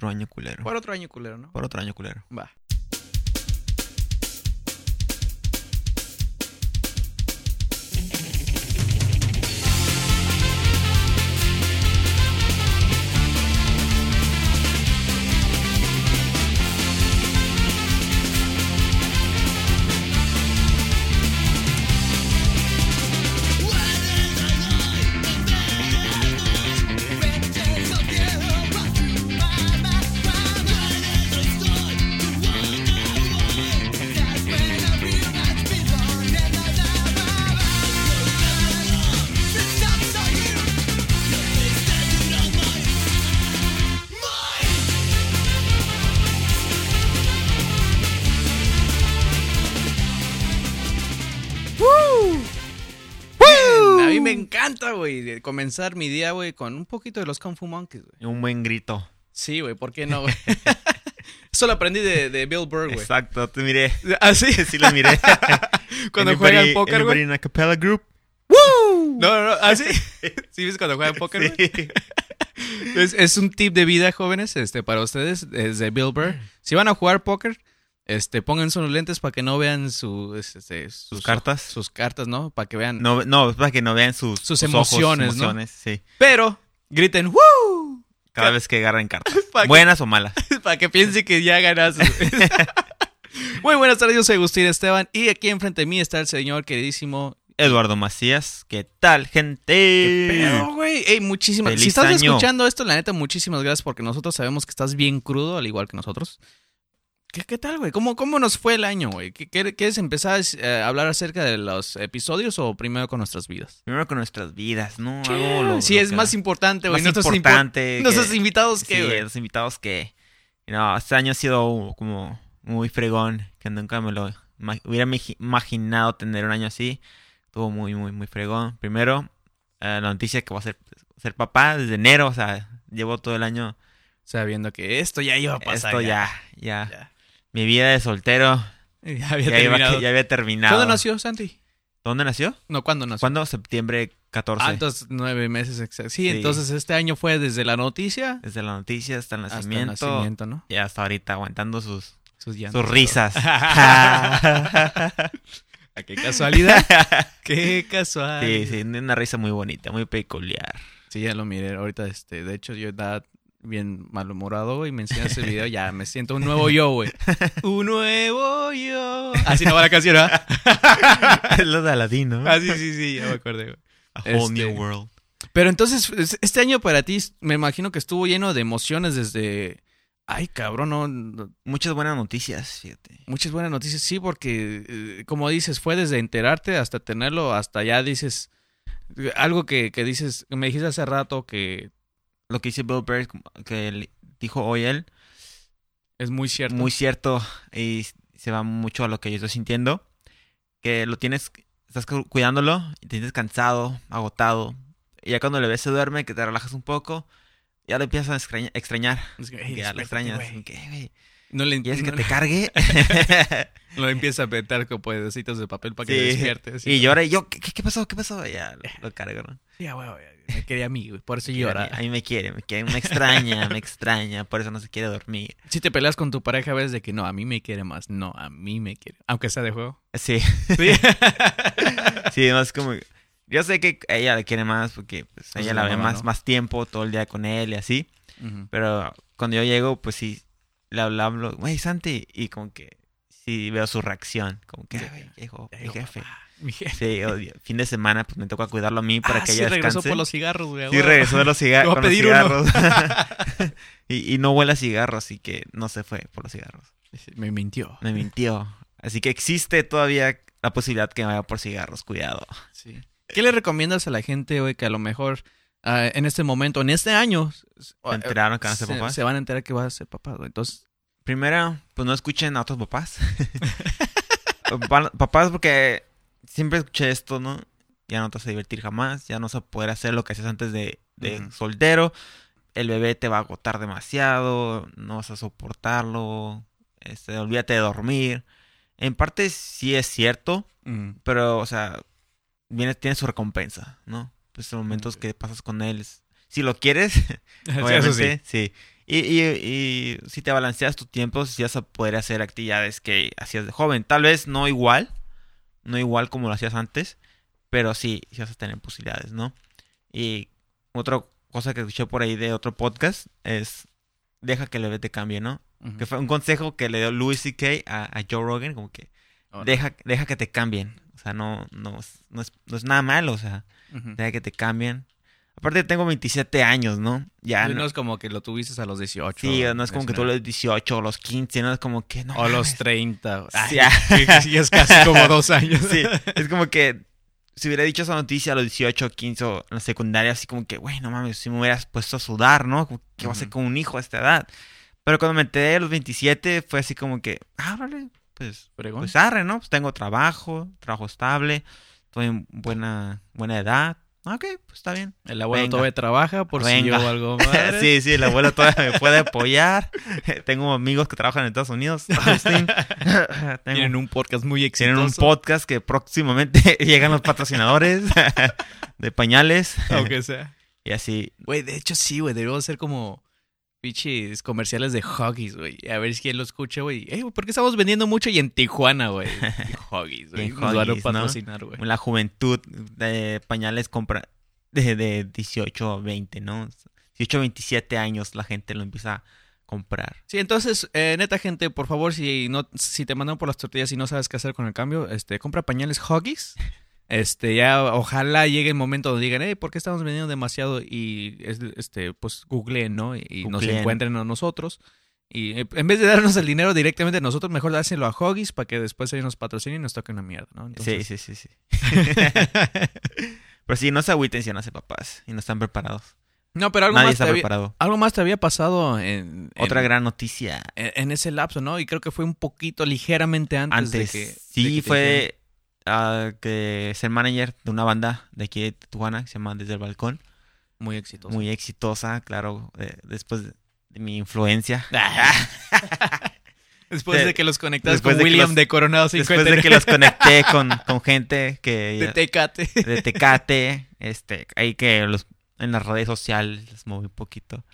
otro año culero. Por otro año culero, ¿no? Por otro año culero. Va. Comenzar mi día, güey, con un poquito de los Kung Fu Monkeys, güey. Un buen grito. Sí, güey, ¿por qué no, güey? Eso lo aprendí de, de Bill Burr, güey. Exacto, te miré. ¿Ah, sí? Sí lo miré. Cuando Anybody- juegan póker, güey. in a cappella group? No, no, no. ¿Ah, sí? ¿Sí ves cuando juegan póker, güey? Sí. Es, es un tip de vida, jóvenes, este, para ustedes, es de Bill Burr. Si van a jugar póker, este, pónganse unos lentes para que no vean su, este, sus, Sus cartas. Sus cartas, ¿no? Para que vean. No, no, para que no vean sus, Sus sus ojos, emociones, ¿no? sí. Pero, griten, ¡Woo! Cada vez que agarren cartas. Que- Buenas o malas. para que piense que ya ganaste. Muy buenas tardes, yo soy Agustín Esteban y aquí enfrente de mí está el señor queridísimo. Eduardo Macías, ¿qué tal, gente? Güey, ey, muchísimas. Si estás año. escuchando esto, la neta, muchísimas gracias porque nosotros sabemos que estás bien crudo, al igual que nosotros. ¿Qué, qué tal, güey? ¿Cómo, ¿Cómo nos fue el año, güey? ¿Qué- qué- ¿Quieres empezar eh, a hablar acerca de los episodios o primero con nuestras vidas? Primero con nuestras vidas, ¿no? Algo lo- sí, lo es que- más importante, güey. más impo- importante. que- Nuestros invitados, ¿qué, sí, los invitados que... No, este año ha sido como muy fregón, que nunca me lo hubiera imaginado tener un año así. Estuvo muy, muy, muy fregón. Primero, eh, la noticia que voy a ser, ser papá desde enero, o sea, llevo todo el año... Sabiendo que esto ya iba a pasar. Esto ya, ya, Ya. Mi vida de soltero Ya había ya, iba- terminado. ya había terminado. ¿Cuándo nació Santi? ¿Dónde nació? No, ¿cuándo nació? ¿Cuándo? Septiembre 14. Ah, entonces nueve meses exacto. Sí, Sí. entonces este año fue desde la notica Desde la noticia hasta el hasta el nacimiento. nacimiento, ¿no? Y hasta ahorita aguantando sus, Sus llantos. sus risas. Ah, qué casualidad. qué casualidad. sí, sí, una risa muy bonita, muy peculiar. Sí, ya lo miré. Ahorita, este, de hecho, yo estaba bien malhumorado, güey. Me enseñas ese video, ya me siento un nuevo yo, güey. Un nuevo yo. Así no va la canción, ¿verdad? es lo de Aladdin, ¿no? Ah, sí, sí, sí, ya me acordé, güey. A whole este- new world. Pero entonces, es- este año para ti, me imagino que estuvo lleno de emociones desde. Ay, cabrón, no. Muchas buenas noticias, fíjate. Muchas buenas noticias, sí, porque, eh, como dices, fue desde enterarte hasta tenerlo, hasta ya dices. Algo que, que dices, me dijiste hace rato que Lo que dice Bill Burr, que dijo hoy él, es muy cierto. muy cierto y se va mucho a lo que yo estoy sintiendo. Que lo tienes, estás cu- cuidándolo y te sientes cansado, agotado. Y ya cuando le ves se duerme, que te relajas un poco, ya lo empiezas a extraña- extrañar. Es que, Que "Ey, ya lo extrañas. güey". ¿Qué, güey? No le ¿Quieres que no- te cargue? Lo empieza a meter con pedacitos de papel para que Sí. despierte. así. y llora y yo, ¿qué, qué pasó? ¿Qué pasó? Y ya lo, lo cargo, ¿no? Sí, ah, güey, güey, me quería a mí, güey, por eso A llora. mí, a mí me quiere, me quiere, me extraña, me extraña, por eso no se quiere dormir. Si te peleas con tu pareja, ves de que no, a mí me quiere más. No, a mí me quiere. Aunque sea de juego. Sí, Sí. sí, más como... Yo sé que a ella le quiere más porque pues, Pues ella la ve más, ¿no? más tiempo, todo el día con él y así. Ujú. Pero cuando yo llego, pues sí, le hablo, güey, Santi, y como que sí veo su reacción, como que, Sí. "Ay, güey, Ya mi jefe. papá, mi jefe. Sí, odio. fin de semana, pues me toca cuidarlo a mí para Ah, que sí, ella regresó descanse. por los cigarros, güey. Sí, regresó de los, ciga- Te voy a con los cigarros. y, y no huele a cigarros, así que no se fue por los cigarros. Me mintió. Me mintió. Así que existe todavía la posibilidad que me vaya por cigarros, cuidado. Sí. ¿Qué le recomiendas a la gente, güey, que a lo mejor ah, en este momento, en este año, ¿Se enteraron que van a ser se, papás? se van a enterar que vas a ser papá, güey? Entonces, Primero, pues no escuchen a otros papás. Pa- papás porque siempre escuché esto, ¿no? Ya no te vas a divertir jamás, ya no vas a poder hacer lo que hacías antes de, de soltero. El bebé te va a agotar demasiado, no vas a soportarlo, este, olvídate de dormir. En parte sí es cierto, pero, o sea, viene, tiene su recompensa, ¿no? Pues los momentos que pasas con él, si lo quieres, obviamente, sí. sí. Y, y, y si te balanceas tu tiempo, si vas a poder hacer actividades que hacías de joven. Tal vez no igual, no igual como lo hacías antes, pero sí, sí vas a tener posibilidades, ¿no? Y otra cosa que escuché por ahí de otro podcast es, deja que el bebé te cambie, ¿no? Que fue un consejo que le dio Louis C.K. A, a Joe Rogan, como que deja, deja que te cambien. O sea, no, no, es- no, es, no es nada malo, o sea, deja que te cambien. Aparte tengo 27 años, ¿no? Ya Sí, no, no es como que lo tuviste a los 18. sí, no es como que tú lo los 18 o los 15, no es como que no. O los mames. 30. Sí, Ay, sí, es casi como dos años. Sí, es como que si hubiera dicho esa noticia a los 18, 15 o en la secundaria, así como que, güey, no mames, si me hubieras puesto a sudar, ¿no? ¿Qué va a hacer con un hijo a esta edad? Pero cuando me enteré a los 27, fue así como que, ah, órale, pues, pues arre, ¿no? Pues tengo trabajo, trabajo estable, estoy en buena, buena edad. Ah, Ok, pues está bien. El abuelo Venga. todavía trabaja por si yo algo madre. sí, sí, el abuelo todavía me puede apoyar. Tengo amigos que trabajan en Estados Unidos. Tienen un podcast muy exitoso. tienen un podcast que próximamente llegan los patrocinadores de pañales. Aunque sea. Y así. Güey, de hecho sí, güey. Deberíamos hacer como pinches comerciales de Huggies, güey. A ver si quién lo escucha, güey. Ey, güey, ¿por qué estamos vendiendo mucho y en Tijuana, güey? Huggies, güey. En Nos van a ¿no? patrocinar, güey. La juventud de pañales compra de, de 18 a 20, ¿no? 18 a 27 años la gente lo empieza a comprar. Sí, entonces, eh, neta, gente, por favor, si no, si te mandan por las tortillas y no sabes qué hacer con el cambio, este, compra pañales Huggies. Este, ya, ojalá llegue el momento donde digan, hey, ¿por qué estamos vendiendo demasiado? Y, es- este, pues, googleen, ¿no? Y, y nos encuentren a nosotros. Y eh, en vez de darnos el dinero directamente a nosotros, mejor dárselo a Huggies para que después ellos nos patrocinen y nos toquen una mierda, ¿no? Entonces, Sí, sí, sí, sí. Pero sí, no se agüiten si no hace papás y no están preparados. No, pero algo Nadie más, está te había, preparado. algo más te había pasado en, en- Otra gran noticia. en, en ese lapso, ¿no? Y creo que fue un poquito ligeramente antes, Antes, de que... de sí, que fue que ser manager de una banda de aquí de Tijuana que se llama Desde el Balcón. Muy exitoso. Muy exitosa, claro, eh, después de, mi influencia. Después De- de que los conectaste con de William los- de Coronado 50. Después de que los conecté con, con gente que de Tecate. de Tecate, este, ahí que los en las redes sociales les moví un poquito.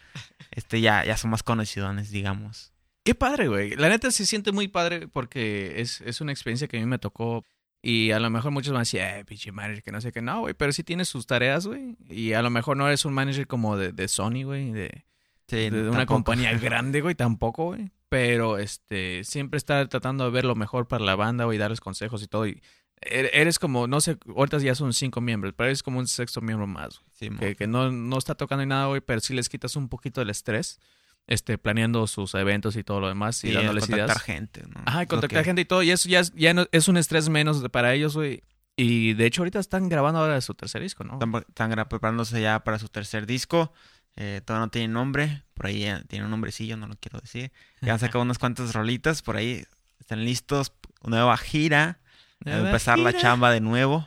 Este ya ya son más conocidos, digamos. Qué padre, güey. La neta se siente muy padre porque es, es una experiencia que a mí me tocó. Y a lo mejor muchos van a decir, eh, pinche manager, que no sé qué. No, güey, pero sí tienes sus tareas, güey. Y a lo mejor no eres un manager como de, de Sony, güey, de, Sí, de una tampoco. compañía grande, güey, tampoco, güey. Pero este, siempre estar tratando de ver lo mejor para la banda, güey, darles consejos y todo. Y er- eres como, no sé, ahorita ya son cinco miembros, pero eres como un sexto miembro más, güey. Sí, que, que no, no está tocando ni nada, güey, pero sí les quitas un poquito el estrés, este, planeando sus eventos y todo lo demás y sí, dándoles contactar ideas. gente, ¿no? Ajá, y contactar gente y todo, y eso ya, es- ya no- es un estrés menos para ellos, güey. Y de hecho ahorita están grabando ahora su tercer disco, ¿no? Están, preparándose ya para su tercer disco. Eh, todavía no tiene nombre. Por ahí ya tiene un nombrecillo, no lo quiero decir. Ya han sacado unas cuantas rolitas. Por ahí están listos. Nueva gira. Nueva empezar la chamba de nuevo.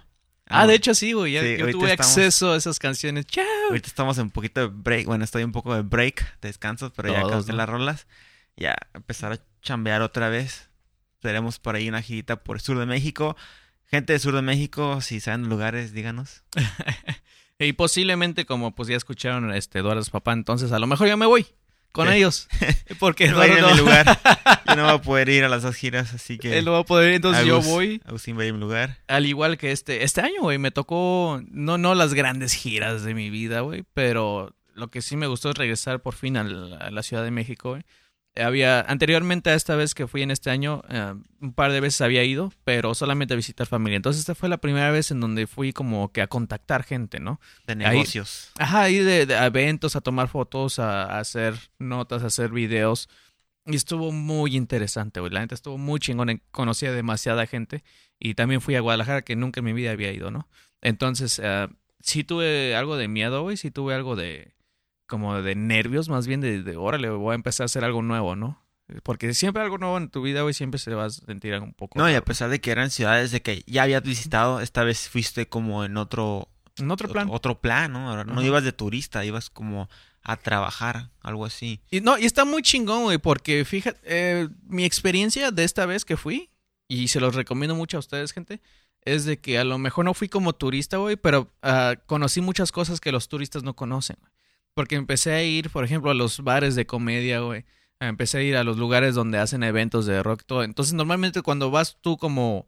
Ah, de hecho sí, güey, ya, Sí, yo tuve estamos- acceso a esas canciones. ¡Chao! Ahorita estamos en un poquito de break. Bueno, estoy un poco de break, de descanso, pero ya Todos, canté ¿no? las rolas. Ya empezar a chambear otra vez. Tenemos por ahí una girita por el sur de México. Gente del sur de México, si saben lugares, díganos. Y posiblemente, como pues ya escucharon este Eduardo papá, entonces a lo mejor yo me voy con Sí. ellos. Porque No va a ir mi no- lugar. Yo no voy a poder ir a las dos giras, así que. él no va a poder ir, entonces yo voy. Agustín va a ir a mi lugar. Al igual que este, este año, güey, me tocó, no, no las grandes giras de mi vida, güey, pero lo que sí me gustó es regresar por fin a la Ciudad de México, güey. Había, anteriormente a esta vez que fui en este año, eh, un par de veces había ido, pero solamente a visitar familia. Entonces esta fue la primera vez en donde fui como que a contactar gente, ¿no? De Ahí- negocios. Ajá, ir de, de a eventos, a tomar fotos, a, a hacer notas, a hacer videos. Y estuvo muy interesante, güey. La neta estuvo muy chingón. Conocí a demasiada gente. Y también fui a Guadalajara, que nunca en mi vida había ido, ¿no? Entonces, eh, sí tuve algo de miedo, güey. Sí tuve algo de. Como de nervios, más bien de, de órale, voy a empezar a hacer algo nuevo, ¿no? Porque siempre algo nuevo en tu vida, güey, siempre se va a sentir un poco. No, y a pesar de que eran ciudades de que ya habías visitado, esta vez fuiste como en otro, En otro plan. otro plan, ¿no? Ahora, No ibas de turista, ibas como a trabajar, algo así. Y no, y está muy chingón, güey, porque fíjate, eh, mi experiencia de esta vez que fui, y se los recomiendo mucho a ustedes, gente, es de que a lo mejor no fui como turista, güey, pero ah, conocí muchas cosas que los turistas no conocen. güey. Porque empecé a ir, por ejemplo, a los bares de comedia, güey. Empecé a ir a los lugares donde hacen eventos de rock, todo. Entonces, normalmente cuando vas tú como,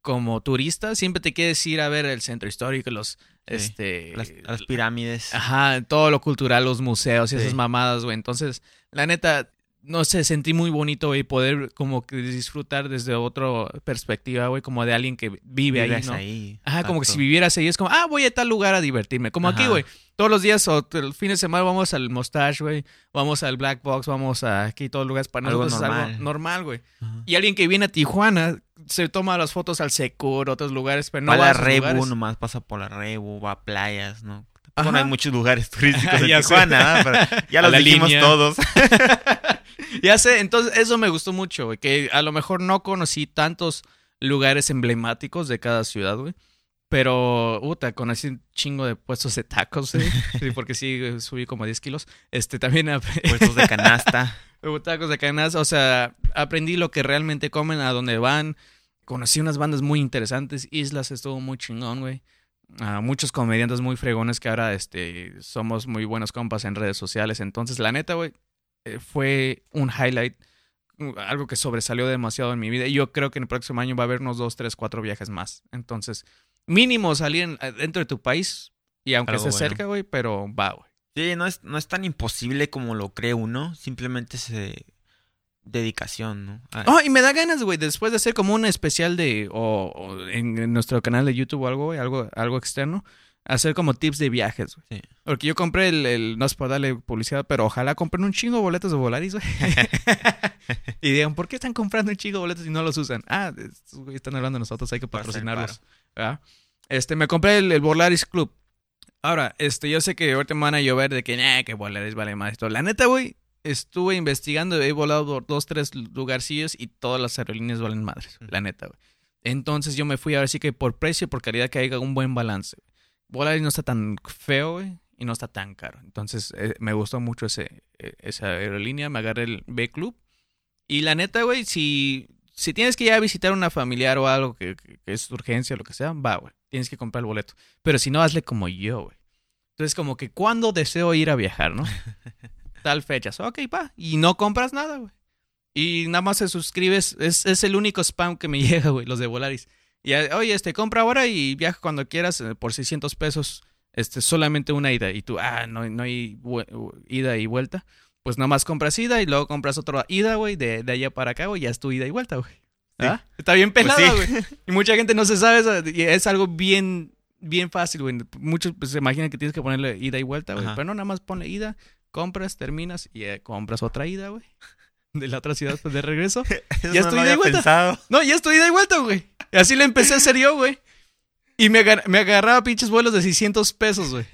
como turista, siempre te quieres ir a ver el centro histórico, los, Sí, este... Las, las pirámides. Ajá, todo lo cultural, los museos y Sí. esas mamadas, güey. Entonces, la neta, no sé, sentí muy bonito, güey, poder como que disfrutar desde otra perspectiva, güey, como de alguien que vive ahí, ¿no? ahí. Ajá, como que si vivieras ahí es como, ah, voy a tal lugar a divertirme. Como aquí, güey. Todos los días o el fin de semana vamos al Mustache, güey. Vamos al Black Box, vamos a aquí todos los lugares para Algo nosotros es algo normal. normal, güey. Ajá. Y alguien que viene a Tijuana se toma las fotos al Secur, otros lugares, pero no va a la Rebu, lugares. nomás pasa por la Rebu, va a playas, ¿no? Ajá. no hay muchos lugares turísticos en. Tijuana, ¿eh? pero ya los dijimos línea. todos. Ya sé, entonces eso me gustó mucho, güey. Que a lo mejor no conocí tantos lugares emblemáticos de cada ciudad, güey. Pero, puta, conocí un chingo de puestos de tacos, güey. Sí, porque sí, subí como 10 kilos. Este, también Puestos de canasta. tacos de canas. O sea, aprendí lo que realmente comen, a dónde van. Conocí unas bandas muy interesantes. Islas estuvo muy chingón, güey. A muchos comediantes muy fregones que ahora este, somos muy buenos compas en redes sociales. Entonces, la neta, güey, eh, fue un highlight. uh, Algo que sobresalió demasiado en mi vida. Y yo creo que en el próximo año va a haber unos dos, tres, cuatro viajes más. Entonces, mínimo salir en- eh, dentro de tu país. Y aunque Algo esté bueno. cerca, güey, pero va, güey. Sí, no es, no es tan imposible como lo cree uno. Simplemente es eh, dedicación, ¿no? Oh, y me da ganas, güey, después de hacer como un especial de. O, o en, en nuestro canal de YouTube o algo, güey, algo, algo externo. Hacer como tips de viajes, güey. Sí. Porque yo compré el, el- No es por darle publicidad, pero ojalá compren un chingo de boletos de Volaris, güey. y digan, ¿por qué están comprando un chingo de boletos y no los usan? Ah, estos están hablando de nosotros, hay que Para patrocinarlos. ¿verdad? Este, me compré el, el Volaris Club. Ahora, este, yo sé que ahorita me van a llover de que, nah, que Volaris vale más todo. La neta, güey, estuve investigando, he volado por dos, tres lugarcillos y todas las aerolíneas valen madres, la neta, güey. Entonces yo me fui a ver si que por precio, por calidad, que haya un buen balance. Volaris no está tan feo, güey, y no está tan caro. Entonces eh, me gustó mucho ese, eh, esa aerolínea, me agarré el B Club. Y la neta, güey, si, si tienes que ir a visitar a una familiar o algo que, que- que es urgencia o lo que sea, va, güey. Tienes que comprar el boleto. Pero si no, hazle como yo, güey. Entonces, como que cuando deseo ir a viajar, ¿no? Tal fecha. Ok, va. Y no compras nada, güey. Y nada más se suscribes. Es, es el único spam que me llega, güey, los de Volaris. Y, oye, este, compra ahora y viaja cuando quieras eh, por 600 pesos. Este, solamente una ida. Y tú, ah, no, no hay ida y vuelta. Pues nada más compras ida y luego compras otra ida, güey, de, de allá para acá, güey. Ya es tu ida y vuelta, güey. ¿Ah? Está bien Pues pelada, sí. güey. Y mucha gente no se sabe eso. Y es algo bien, bien fácil, güey. Muchos pues, se imaginan que tienes que ponerle ida y vuelta, güey. Pero no, nada más ponle ida, compras, terminas y eh, compras otra ida, güey. De la otra ciudad, pues de regreso. Eso ya no estoy lo de vuelta. pensado. No, ya estoy de vuelta, güey. Y así le empecé a hacer yo, güey. Y me, agar- me agarraba pinches vuelos de 600 pesos, güey.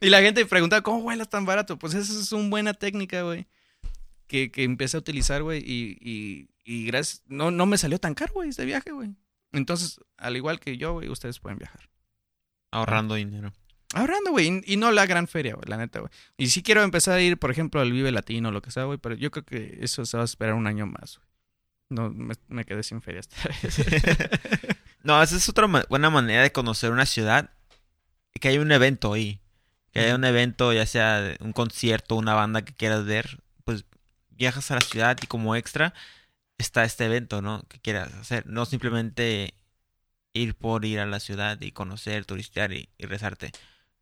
y la gente preguntaba, ¿cómo vuelas tan barato? Pues esa es una buena técnica, güey. Que, que empecé a utilizar, güey. Y, y, y gracias. No, no me salió tan caro, güey, este viaje, güey. Entonces, al igual que yo, güey, ustedes pueden viajar. Ahorrando dinero. Ahorrando, güey. Y, no la gran feria, güey, la neta, güey. Y sí quiero empezar a ir, por ejemplo, al Vive Latino lo que sea, güey. Pero yo creo que eso se va a esperar un año más, güey. No, me, me quedé sin feria esta vez. No, esa es otra ma- buena manera de conocer una ciudad. Que hay un evento ahí. Que haya un evento, ya sea un concierto, una banda que quieras ver. Pues viajas a la ciudad y como extra está este evento, ¿no? Que quieras hacer. No simplemente ir por ir a la ciudad y conocer, turistear y, y rezarte.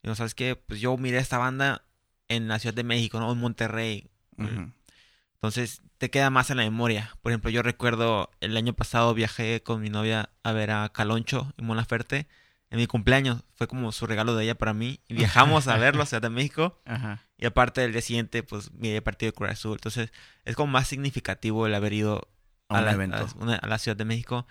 Y no sabes qué, pues yo miré esta banda en la Ciudad de México, ¿no? En Monterrey. Entonces te queda más en la memoria. Por ejemplo, yo recuerdo el año pasado viajé con mi novia a ver a Caloncho en Monaferte en mi cumpleaños. Fue como su regalo de ella para mí. Y viajamos a verlo a Ciudad de México. Ajá. Y aparte el día siguiente, pues miré el partido de Cruz Azul. Entonces es como más significativo el haber ido A un la, evento. a una- a la Ciudad de México.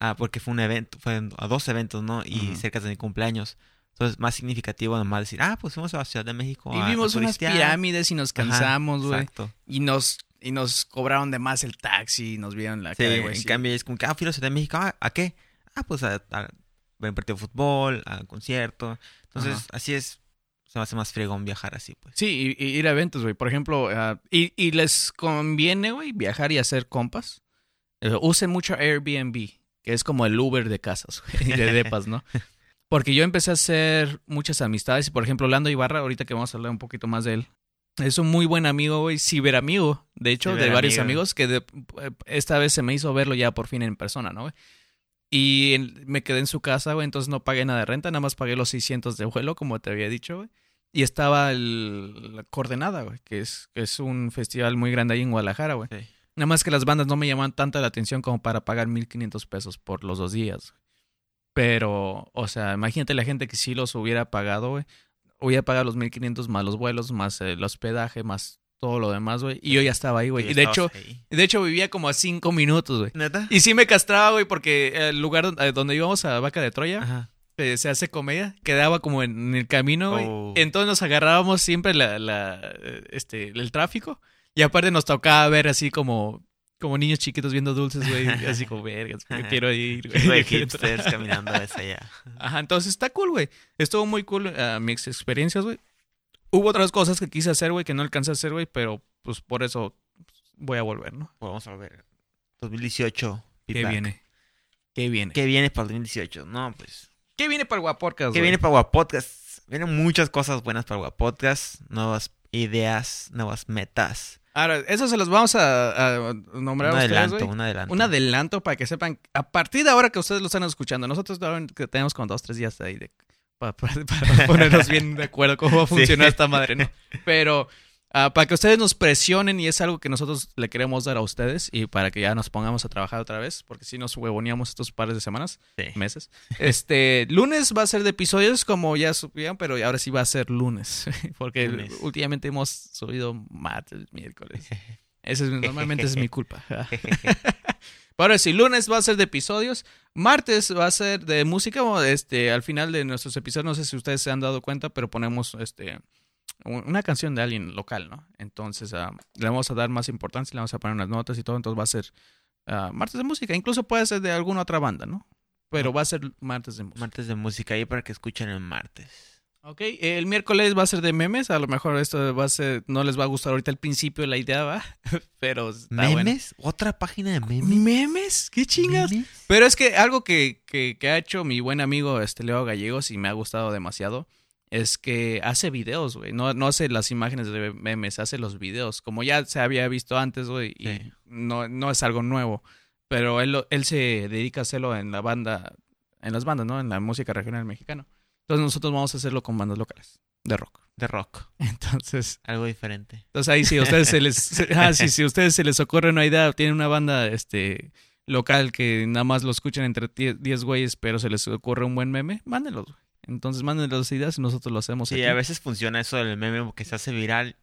Ah, porque fue un evento, fue a dos eventos, ¿no? Y cerca de mi cumpleaños. Entonces más significativo nomás decir, ah, pues fuimos a la Ciudad de México. Y a vimos unas turistear". pirámides y nos cansamos, güey. Exacto. Y nos, y nos cobraron de más el taxi y nos vieron la Sí, cara, güey. en sí. cambio es como que, ah, fui a la Ciudad de México, ah, ¿a qué? Ah, pues a, a ver un partido de fútbol, a un concierto. Entonces, Ajá. así es, se me hace más fregón viajar así, pues. Sí, y, y ir a eventos, güey. Por ejemplo, ah, y, y les conviene, güey, viajar y hacer compas. Eh, usen mucho Airbnb, que es como el Uber de casas, güey, de depas, ¿no? Porque yo empecé a hacer muchas amistades. Y por ejemplo, Lando Ibarra, ahorita que vamos a hablar un poquito más de él, es un muy buen amigo, güey, ciberamigo, de hecho, de varios amigos, que de- esta vez se me hizo verlo ya por fin en persona, ¿no, güey? Y en- me quedé en su casa, güey, entonces no pagué nada de renta, nada más pagué los 600 de vuelo, como te había dicho, güey. Y estaba el, la Coordenada, güey, que es, que es un festival muy grande ahí en Guadalajara, güey. Sí. Nada más que las bandas no me llaman tanta la atención como para pagar 1500 pesos por los dos días. Pero, o sea, imagínate la gente que sí los hubiera pagado, güey. Hubiera pagado los 1500 más los vuelos, más el hospedaje, más todo lo demás, güey. Y yo ya estaba ahí, güey. Y de hecho, ahí. de hecho vivía como a cinco minutos, güey. ¿Neta? Y sí me castraba, güey, porque el lugar donde, donde íbamos a Vaca de Troya, Ajá. eh, se hace comedia, quedaba como en, el camino, güey. Oh. Entonces nos agarrábamos siempre la, la, eh, este, el tráfico. Y aparte nos tocaba ver así como, como niños chiquitos viendo dulces, güey. Así como, vergas, yo quiero ir, güey. Güey, yo quiero entrar". hipsters caminando hacia allá. Ajá, entonces está cool, güey. Estuvo muy cool eh, mis experiencias, güey. Hubo otras cosas que quise hacer, güey, que no alcancé a hacer, güey, pero pues por eso voy a volver, ¿no? Vamos a ver. 2018. ¿Qué viene? ¿Qué viene? ¿Qué viene para el 2018? No, pues. ¿Qué viene para el Guapodcast, ¿Qué viene para Guapodcast? Vienen muchas cosas buenas para Guapodcast. Nuevas ideas, nuevas metas. Ahora, eso se los vamos a, a nombrar Un a ustedes, adelanto, un adelanto. Un adelanto para que sepan, a partir de ahora que ustedes lo están escuchando, nosotros tenemos como dos, tres días ahí de, para, para- para ponernos bien de acuerdo cómo va a Sí. funcionar esta madre, ¿no? Pero ah, para que ustedes nos presionen y es algo que nosotros le queremos dar a ustedes y para que ya nos pongamos a trabajar otra vez, porque si nos huevoneamos estos pares de semanas, Sí. meses. Este, lunes va a ser de episodios, como ya supieron, pero ahora sí va a ser lunes, porque Lunes. últimamente hemos subido martes, miércoles. Ese es, normalmente es mi culpa. Ahora sí, lunes va a ser de episodios, martes va a ser de música, este, al final de nuestros episodios, no sé si ustedes se han dado cuenta, pero ponemos este una canción de alguien local, ¿no? Entonces ah, le vamos a dar más importancia, le vamos a poner unas notas y todo, entonces va a ser ah, martes de música, incluso puede ser de alguna otra banda, ¿no? Pero va a ser martes de música. Martes de música ahí para que escuchen el martes. Ok, el miércoles va a ser de memes, a lo mejor esto va a ser, no les va a gustar ahorita al principio la idea, va, pero bueno. ¿Memes? ¿Otra página de memes? ¿Memes? ¿Qué chingas? ¿Memes? Pero es que algo que, que, que ha hecho mi buen amigo este Leo Gallegos y me ha gustado demasiado es que hace videos, güey. No, no hace las imágenes de memes, hace los videos. Como ya se había visto antes, güey, y Sí. no, no es algo nuevo. Pero él, él se dedica a hacerlo en la banda, en las bandas, ¿no? En la música regional mexicana. Entonces nosotros vamos a hacerlo con bandas locales de rock. De rock. Entonces, Algo diferente. entonces ahí a ustedes se les se- ah, sí, si a ustedes se les ocurre una idea, tienen una banda este local que nada más lo escuchan entre 10 10 güeyes, pero se les ocurre un buen meme, mándenlos, güey. Entonces mándenlos las ideas y nosotros lo hacemos Sí, aquí. a veces funciona eso del meme porque se hace viral.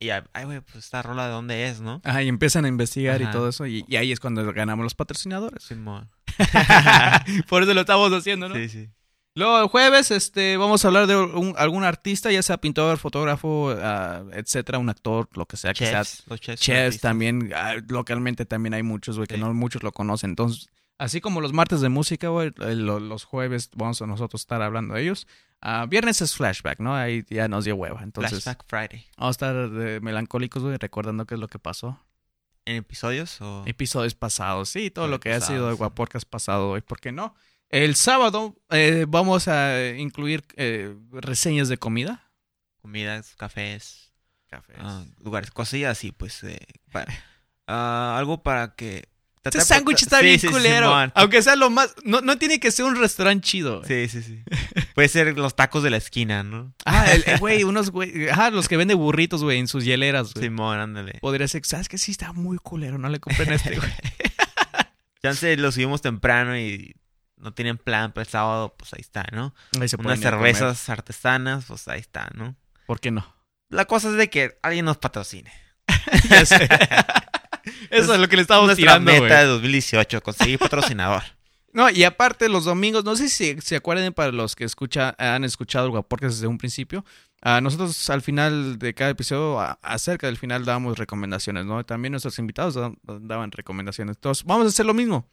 Y, ay, güey, pues esta rola de dónde es, ¿no? Ajá, y empiezan a investigar y todo eso y, y ahí es cuando ganamos los patrocinadores. Simón. Por eso lo estamos haciendo, ¿no? Sí, sí. Luego el jueves este vamos a hablar de un- algún artista, ya sea pintor, fotógrafo, ah, etcétera, un actor, lo que sea que sea Chefs, los chefs. Chefs también, ah, localmente también hay muchos, güey, que Sí. no muchos lo conocen. Entonces, así como los martes de música, güey, eh, lo- los jueves vamos a nosotros estar hablando de ellos. Ah, viernes es flashback, ¿no? Ahí ya nos dio hueva. Entonces, Flashback Friday. vamos a estar de melancólicos, güey, recordando qué es lo que pasó. ¿En episodios o...? Episodios pasados, sí, todo lo que ha sido de. Guaporcas pasado, güey, ¿por qué no? El sábado eh, vamos a incluir eh, reseñas de comida. Comidas, cafés, Cafés. ah, lugares, cosillas así, pues. eh, para- ah, algo para que... Este sándwich está Sí, bien sí, culero. Simón. Aunque sea lo más. No, no tiene que ser un restaurante chido. güey. Sí, sí, sí. Puede ser los tacos de la esquina, ¿no? Ah, el, eh, güey, unos güey. Ajá, los que venden burritos, güey, en sus hieleras, güey. Simón, ándale. Podría ser. ¿Sabes qué? Sí, está muy culero. No le compren este, güey. Chance lo subimos temprano y no tienen plan para el sábado, pues ahí está, ¿no? Ahí se Unas cervezas artesanas, pues ahí está, ¿no? ¿Por qué no? La cosa es de que alguien nos patrocine. Ya sé. Eso es lo que le estamos Nuestra tirando, meta güey. de 2018, conseguir patrocinador. No, y aparte los domingos, no sé si se acuerdan para los que escucha, han escuchado el Guaporcas desde un principio. ah, nosotros al final de cada episodio, a- acerca del final, dábamos recomendaciones, ¿no? También nuestros invitados da- daban recomendaciones. Entonces, vamos a hacer lo mismo.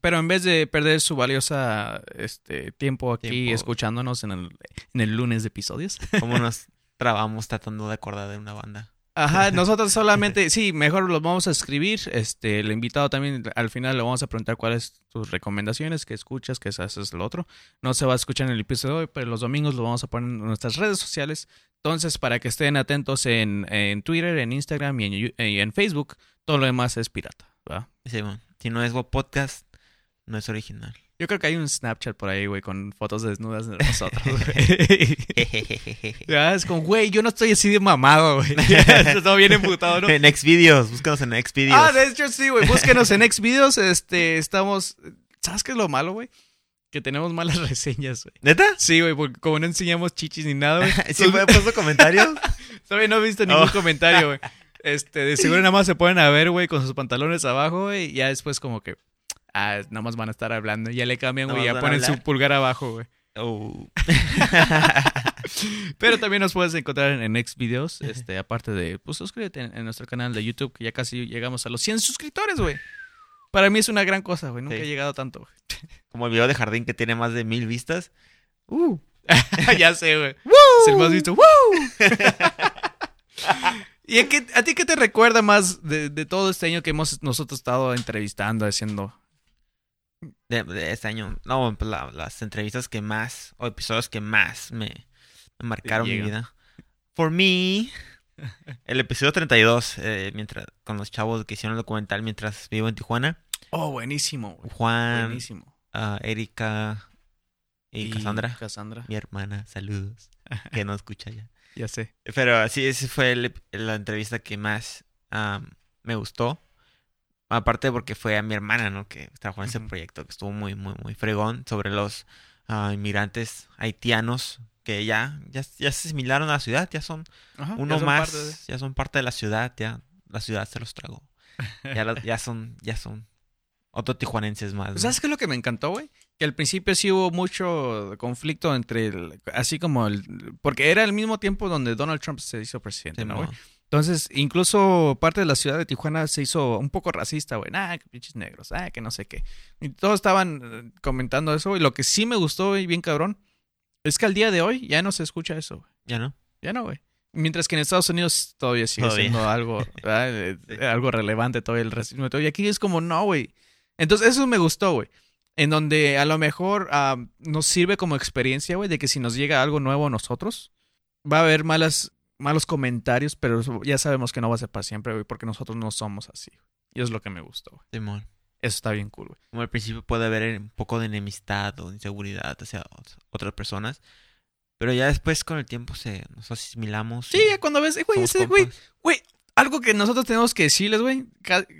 Pero en vez de perder su valiosa este, tiempo aquí Tiempo. escuchándonos en el, en el lunes de episodios. ¿Cómo nos trabamos tratando de acordar de una banda? Ajá, nosotros solamente, sí, mejor los vamos a escribir. Este, el invitado también al final le vamos a preguntar cuáles tus recomendaciones, qué escuchas, qué haces lo otro. No se va a escuchar en el episodio de hoy, pero los domingos lo vamos a poner en nuestras redes sociales. Entonces, para que estén atentos en, en Twitter, en Instagram y en, Facebook, todo lo demás es pirata, ¿va? Si no es Go Podcast, no es original. Yo creo que hay un Snapchat por ahí, güey, con fotos desnudas de nosotros, güey. Es como, güey, yo no estoy así de mamado, güey. Todo bien emputado, ¿no? en Xvideos, búscanos en Xvideos. Ah, de hecho sí, güey. Búsquenos en Xvideos. Este, estamos. ¿Sabes qué es lo malo, güey? Que tenemos malas reseñas, güey. ¿Neta? Sí, güey, porque como no enseñamos chichis ni nada, güey. ¿Sí me puesto comentarios? Todavía no he visto ningún Oh. comentario, güey. Este, de seguro nada más se ponen a ver, güey, con sus pantalones abajo, güey. Y ya después como que. Ah, nada más van a estar hablando. Ya le cambian, güey. Ya ponen su pulgar abajo, güey. Oh. Pero también nos puedes encontrar en, en Xvideos. Este, aparte de, pues suscríbete en, en nuestro canal de YouTube, que ya casi llegamos a los 100 suscriptores, güey. Para mí es una gran cosa, güey. Nunca Sí. he llegado tanto, güey. Como el video de jardín que tiene más de mil vistas. Uh. ya sé, güey. Es el más visto. ¿Y a, qué- a ti qué te recuerda más de, de todo este año que hemos nosotros estado entrevistando, haciendo? De, de este año. No, pues la- las entrevistas que más, o episodios que más me, me marcaron mi vida. For me, el episodio 32, eh, mientras, con los chavos que hicieron el documental mientras vivo en Tijuana. Oh, buenísimo, güey. Juan, Buenísimo. ah, Erika y, Cassandra, Cassandra. mi hermana, saludos, que no escucha ya. Ya sé. Pero sí, esa fue el la entrevista que más am, me gustó. Aparte porque fue a mi hermana, ¿no? Que trabajó en ese proyecto, que estuvo muy, muy, muy fregón sobre los ah, inmigrantes haitianos que ya, ya, ya se asimilaron a la ciudad, ya son Ajá, uno ya son más, de- ya son parte de la ciudad, ya la ciudad se los tragó. Ya, son, ya son otros tijuanenses más. ¿no? ¿Sabes qué es lo que me encantó, güey? Que al principio sí hubo mucho conflicto entre el, así como el, porque era el mismo tiempo donde Donald Trump se hizo presidente, Sí, ¿no, güey? Entonces, incluso parte de la ciudad de Tijuana se hizo un poco racista, güey. Ah, que pinches negros, ah, que no sé qué. Y todos estaban eh, comentando eso, y lo que sí me gustó, güey, bien cabrón, es que al día de hoy ya no se escucha eso, güey. Ya no. Ya no, güey. Mientras que en Estados Unidos todavía sigue Todavía. siendo algo. Eh, Sí. algo relevante todavía el racismo. Y aquí es como, no, güey. Entonces, eso me gustó, güey. En donde a lo mejor ah, nos sirve como experiencia, güey, de que si nos llega algo nuevo a nosotros, va a haber malas, malos comentarios, pero ya sabemos que no va a ser para siempre, güey, porque nosotros no somos así. güey. Y eso es lo que me gustó, güey. Simón. Eso está bien cool, güey. Como al principio puede haber un poco de enemistad o inseguridad hacia ot- otras personas. Pero ya después con el tiempo se nos asimilamos. Sí, ya cuando ves, eh, güey, ese, güey. Güey, algo que nosotros tenemos que decirles, güey.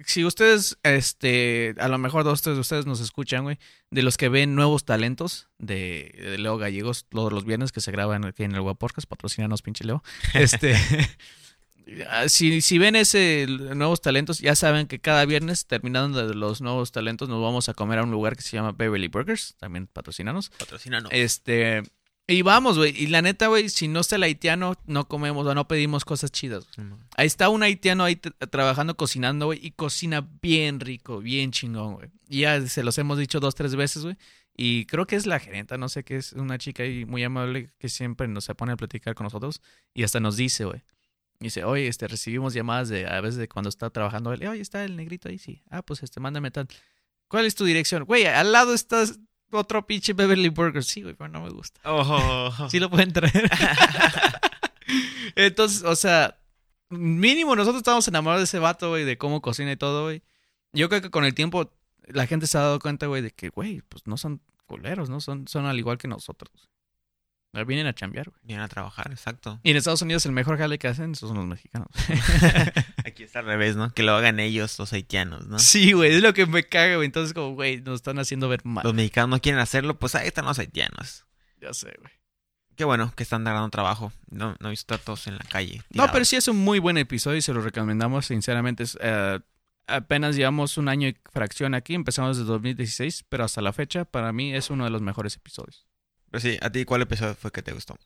Si ustedes, este, a lo mejor dos tres de ustedes nos escuchan, güey, de los que ven nuevos talentos de, de Leo Gallegos todos los viernes que se graban aquí en el Web Podcast, patrocínanos, pinche Leo. Este. ah, Si, si ven ese nuevos talentos, ya saben que cada viernes, terminando de los nuevos talentos, nos vamos a comer a un lugar que se llama Beverly Burgers. También patrocínanos. Patrocínanos. Este. Y vamos, güey. Y la neta, güey, si no está el haitiano, no comemos o no pedimos cosas chidas. Ahí está un haitiano ahí trabajando, cocinando, güey, y cocina bien rico, bien chingón, güey. Y ya se los hemos dicho dos, tres veces, güey. Y creo que es la gerenta, no sé qué es, una chica ahí muy amable que siempre nos se pone a platicar con nosotros y hasta nos dice, güey. Dice, oye, este, recibimos llamadas de, a veces de cuando está trabajando él, oye, está el negrito ahí, sí. Ah, pues este, mándame tal. ¿Cuál es tu dirección? Güey, al lado está otro pinche Beverly Burger. Sí, güey, pero no me gusta. Oh. Sí lo pueden traer. Entonces, o sea, mínimo nosotros estamos enamorados de ese vato, güey, de cómo cocina y todo, güey. Yo creo que con el tiempo la gente se ha dado cuenta, güey, de que, güey, pues no son culeros, ¿no? Son, son al igual que nosotros. Vienen a chambear, güey. Vienen a trabajar, exacto. Y en Estados Unidos el mejor jale que hacen son los mexicanos. Aquí está al revés, ¿no? Que lo hagan ellos, los haitianos, ¿no? Sí, güey, es lo que me caga, güey. Entonces, como, güey, nos están haciendo ver mal. Los mexicanos no quieren hacerlo, pues ahí están los haitianos. Ya sé, güey. Qué bueno que están dando trabajo. No, no he visto a todos en la calle. No, pero sí es un muy buen episodio y se lo recomendamos sinceramente. Es, eh, apenas llevamos un año y fracción aquí, empezamos desde 2016, pero hasta la fecha para mí es uno de los mejores episodios. Pero sí, ¿a ti cuál episodio fue que te gustó?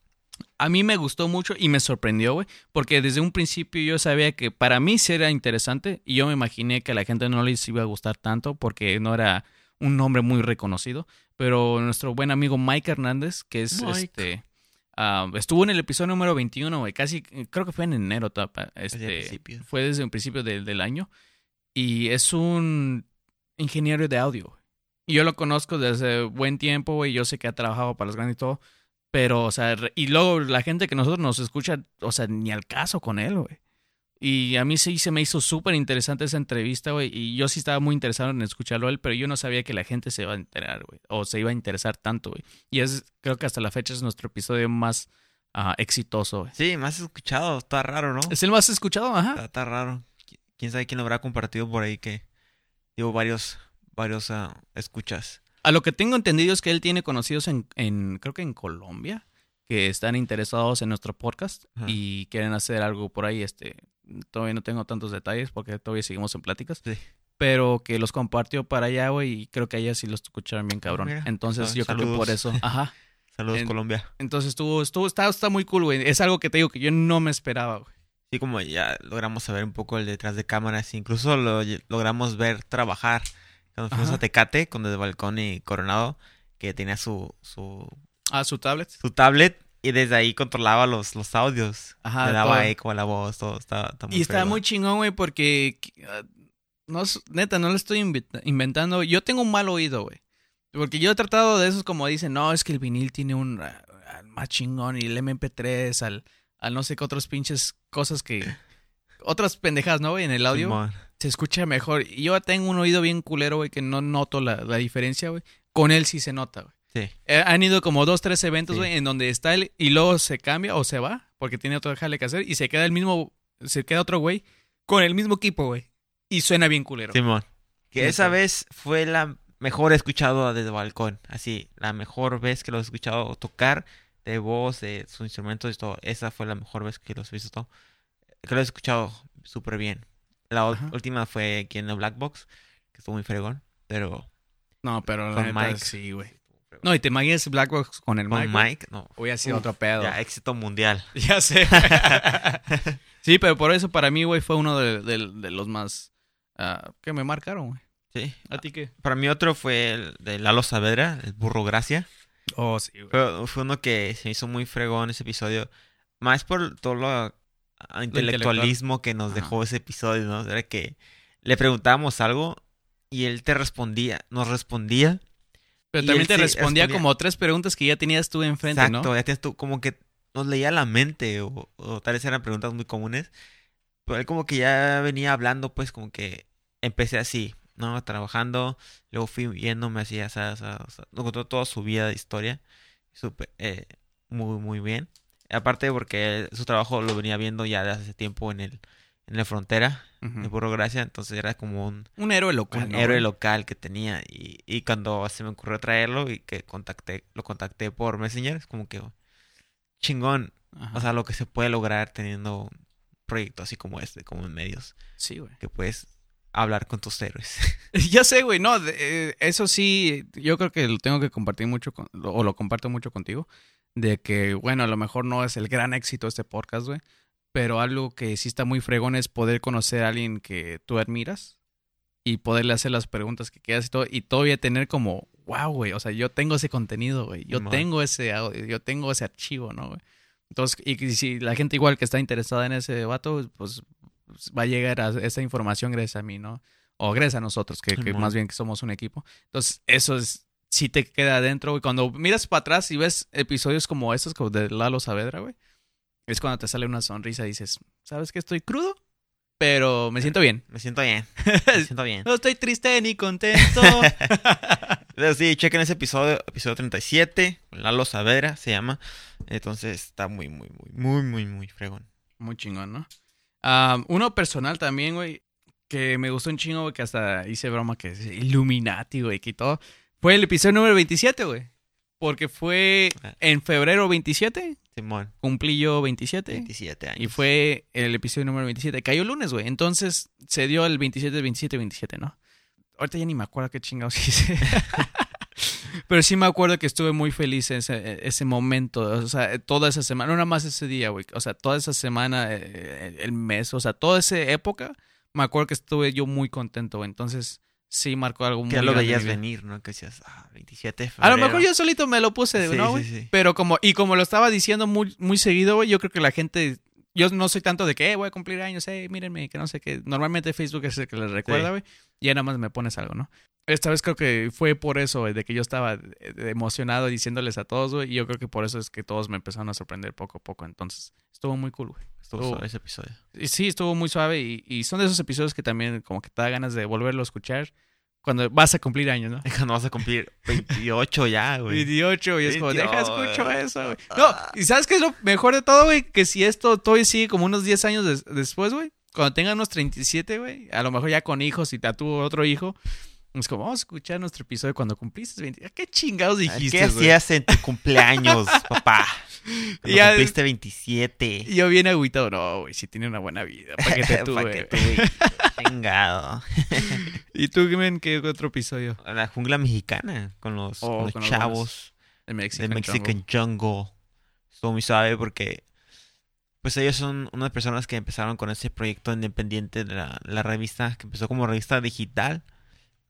A mí me gustó mucho y me sorprendió, güey, porque desde un principio yo sabía que para mí sí era interesante y yo me imaginé que a la gente no les iba a gustar tanto porque no era un nombre muy reconocido, pero nuestro buen amigo Mike Hernández, que es Mike. este Ah, estuvo en el episodio número 21, güey. Casi, creo que fue en enero. tapa, Este, fue desde el principio del año. Y es un ingeniero de audio. Y yo lo conozco desde buen tiempo, güey. Yo sé que ha trabajado para los grandes y todo. Pero, o sea, y luego la gente que nosotros nos escucha, o sea, ni al caso con él, güey. Y a mí sí se me hizo súper interesante esa entrevista, güey. Y yo sí estaba muy interesado en escucharlo a él, pero yo no sabía que la gente se iba a enterar, güey. O se iba a interesar tanto, güey. Y es, creo que hasta la fecha es nuestro episodio más ah, exitoso, güey. Sí, más escuchado. Está raro, ¿no? ¿Es el más escuchado? Ajá. Está, está raro. Qui- Quién sabe quién lo habrá compartido por ahí que. Digo, varios, varios ah, escuchas. A lo que tengo entendido es que él tiene conocidos en, en creo que en Colombia, que están interesados en nuestro podcast Ajá. y quieren hacer algo por ahí. Este, todavía no tengo tantos detalles porque todavía seguimos en pláticas. Sí. Pero que los compartió para allá, güey, y creo que allá sí los escucharon bien cabrón. Mira. Entonces Ah, yo creo que por eso. Ajá. Saludos, En- Colombia. Entonces estuvo, estuvo, está, está muy cool, güey. Es algo que te digo que yo no me esperaba, güey. Sí, como ya logramos saber un poco el detrás de cámaras. Incluso lo logramos ver trabajar. Cuando fuimos Ajá. a Tecate con Desde Balcón y Coronado, que tenía su, su, Ah, su tablet. su tablet y desde ahí controlaba los, los audios. Ajá, Le daba todo. eco a la voz, todo. Muy Y fregón. muy chingón, güey, porque ah, no neta, no lo estoy inventando. Yo tengo un mal oído, güey. Porque yo he tratado de esos como dicen, no, es que el vinil tiene un ah, más chingón y el MP3 al, al no sé qué otros pinches cosas que otras pendejadas, ¿no, güey? En el audio Simón. Se escucha mejor. Y yo tengo un oído bien culero, güey, que no noto la, la diferencia, güey. Con él sí se nota, güey. Sí. Eh, han ido como dos, tres eventos, Sí. güey, en donde está él y luego se cambia o se va porque tiene otro jale que hacer y se queda el mismo, se queda otro güey con el mismo equipo, güey. Y suena bien culero. Simón. Que esa vez fue la mejor escuchado desde balcón. Así, la mejor vez que los he escuchado tocar de voz, de sus instrumentos y todo. Esa fue la mejor vez que los he visto todo. Que los he escuchado súper bien. La Ajá. última fue aquí en la Black Box, que estuvo muy fregón. Pero No, pero la Con neta, Mike. sí, güey. No, y te imaginas Black Box con el con Mike. Mike, no. Hubiera sido Uf, otro pedo. Ya, éxito mundial. Ya sé. sí, pero por eso para mí, güey, fue uno de, de- de los más ah, que me marcaron, güey. Sí. ¿A ti qué? Para mí otro fue el de Lalo Saavedra, el burro Gracia. Oh, sí, güey. Fue, fue uno que se hizo muy fregón ese episodio. Más por todo lo intelectualismo que nos Ajá. dejó ese episodio, ¿no? Era que le preguntábamos algo y él te respondía, nos respondía. Pero también te respondía, respondía. como tres preguntas que ya tenías tú enfrente, Exacto, ¿no? ya tienes tú como que nos leía la mente o, o tal vez eran preguntas muy comunes. Pero él como que ya venía hablando, pues como que empecé así, ¿no? Trabajando, luego fui viéndome así, o sea, o sea, o sea, nos contó toda su vida de historia. Súper, eh, muy, muy bien. Aparte porque su trabajo lo venía viendo ya desde hace tiempo en el en la frontera Ujú. de Burro Gracia, entonces era como un, Un héroe local. un ¿no, héroe local que tenía y, y cuando se me ocurrió traerlo y que contacté lo contacté por Messenger es como que chingón Ajá. o sea lo que se puede lograr teniendo un proyecto así como este como en medios sí, güey. que puedes hablar con tus héroes Ya sé, güey, no, de- eh, eso sí, yo creo que lo tengo que compartir mucho, con- o lo comparto mucho contigo, de que, bueno, a lo mejor no es el gran éxito este podcast, güey, pero algo que sí está muy fregón es poder conocer a alguien que tú admiras y poderle hacer las preguntas que quieras y todo, y todavía tener como, wow, güey, o sea, yo tengo ese contenido, güey, yo tengo ese audio, yo tengo ese archivo, ¿no, güey? Entonces, y si la gente igual que está interesada en ese vato, pues va a llegar a esa información gracias a mí, ¿no? O gracias a nosotros, que, que más bien que somos un equipo. Entonces, eso es, sí te queda adentro, güey. Cuando miras para atrás y ves episodios como estos, como de Lalo Saavedra, güey, es cuando te sale una sonrisa y dices, ¿sabes que estoy crudo? Pero me siento bien. me siento bien me siento bien No estoy triste ni contento. Pero sí chequen ese episodio episodio 37 Lalo Saavedra se llama entonces está muy muy muy muy muy muy fregón Muy chingón, ¿no? Uno personal también, güey, que me gustó un chingo, güey, que hasta hice broma que es Illuminati, güey, que y todo. Fue el episodio número 27, güey. Porque fue Ah. en febrero 27, Simón cumplí yo 27. 27 años Y fue el episodio número 27. Cayó el lunes, güey. Entonces se dio el 27, 27, 27, ¿no? Ahorita ya ni me acuerdo qué chingados hice. Pero sí me acuerdo que estuve muy feliz en ese, ese momento. O sea, toda esa semana. No nada más ese día, güey. O sea, toda esa semana, eh, el mes. O sea, toda esa época. Me acuerdo que estuve yo muy contento, güey. Entonces, sí marcó algo muy Que ya lo veías venir, ¿no? Que decías, ah, 27 de A lo mejor yo solito me lo puse, Sí, ¿no, sí, sí. Pero como, y como lo estaba diciendo muy, muy seguido, güey, yo creo que la gente, yo no soy tanto de que, eh, voy a cumplir años, eh, mírenme, que no sé qué. Normalmente Facebook es el que les recuerda, Sí. güey. Y ya nada más me pones algo, ¿no? Esta vez creo que fue por eso, güey, de que yo estaba eh, emocionado diciéndoles a todos, güey. Y yo creo que por eso es que todos me empezaron a sorprender poco a poco. Entonces, estuvo muy cool, güey. Estuvo suave ese episodio. Y sí, estuvo muy suave. Y, y son de esos episodios que también como que te da ganas de volverlo a escuchar cuando vas a cumplir años, ¿no? Cuando vas a cumplir 28 ya, güey. 28, y es como, deja 28. escucho eso, güey. No, y ¿sabes qué es lo mejor de todo, güey? Que si esto todavía sigue como unos 10 años des- después, güey, cuando tenga unos 37, güey, a lo mejor ya con hijos y tú otro hijo, es como, vamos a escuchar nuestro episodio cuando cumpliste 20. ¿Qué chingados dijiste, ¿Qué hacías en tu cumpleaños, papá? Cuando Ya- cumpliste 27. Y yo bien agüitado, no, güey, sí tiene una buena vida, para que te tuve. Chingado. ¿Y tú, men, qué otro episodio? La jungla mexicana con los, Oh, con los con los chavos El de Mexican, Mexican Jungle. Estuvo muy suave porque pues ellos son unas personas que empezaron con ese proyecto independiente de la, la revista, que empezó como revista digital.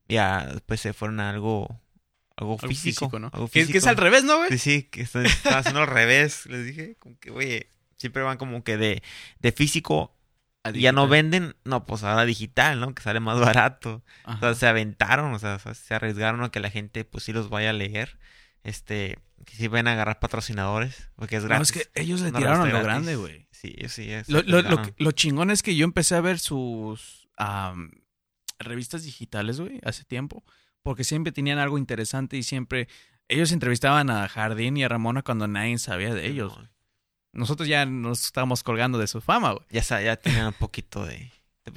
Ya después se fueron a algo, algo, Algo físico, físico, ¿no? algo Que, que es físico. al revés, ¿no, güey? Sí, sí, que haciendo al revés. Les dije, como que, oye, siempre van como que de, de físico y ya no venden, no, pues ahora digital, ¿no? Que sale más barato. O Ajá. sea, se aventaron, o sea, se arriesgaron a que la gente, pues sí los vaya a leer. Este, que sí van a agarrar patrocinadores, porque es No, gratis. es que ellos le tiraron a lo grande, güey. Sí, sí, es. Lo, lo, lo, lo chingón es que yo empecé a ver sus am, revistas digitales, güey, hace tiempo. Porque siempre tenían algo interesante y siempre. Ellos entrevistaban a Jardín y a Ramona cuando nadie sabía de ellos. No, Nosotros ya nos estábamos colgando de su fama, güey. ya, sa- ya tenían un poquito de...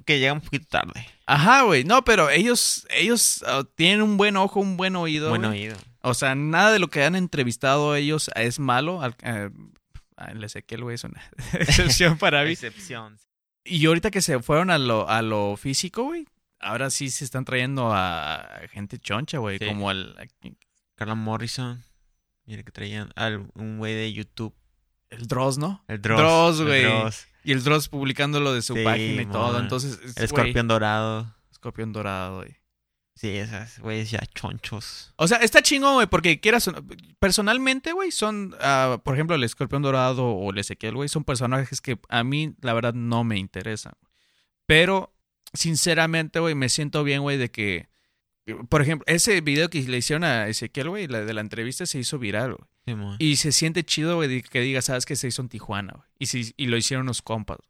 Que llegan un poquito tarde. Ajá, güey. No, pero ellos, ellos ah, tienen un buen ojo, un buen oído. Buen güey. oído. O sea, nada de lo que han entrevistado ellos es malo. Al- eh, ah, el Ezequiel, güey, es una excepción para mí. Excepción. Y ahorita que se fueron a lo, a lo físico, güey, ahora sí se están trayendo a gente choncha, güey, Sí. como al Carla Morrison. Mira que traían al, un güey de YouTube. el Dross, ¿no? El Dross. Dross, güey. Y el Dross publicando lo de su Sí, página y todo. Entonces, es- El güey, escorpión dorado. escorpión dorado, güey. Sí, esas güeyes ya chonchos. O sea, está chingón, güey, porque quieras. Personalmente, güey, son. ah, por ejemplo, el escorpión dorado o el Ezequiel, güey, son personajes que a mí, la verdad, no me interesan. Pero, sinceramente, güey, me siento bien, güey, de que. Por ejemplo, ese video que le hicieron a Ezequiel, güey, la de la entrevista se hizo viral, güey. Sí. Y se siente chido, güey, de que diga, sabes que se hizo en Tijuana, güey. Y, si- y lo hicieron unos compas, güey.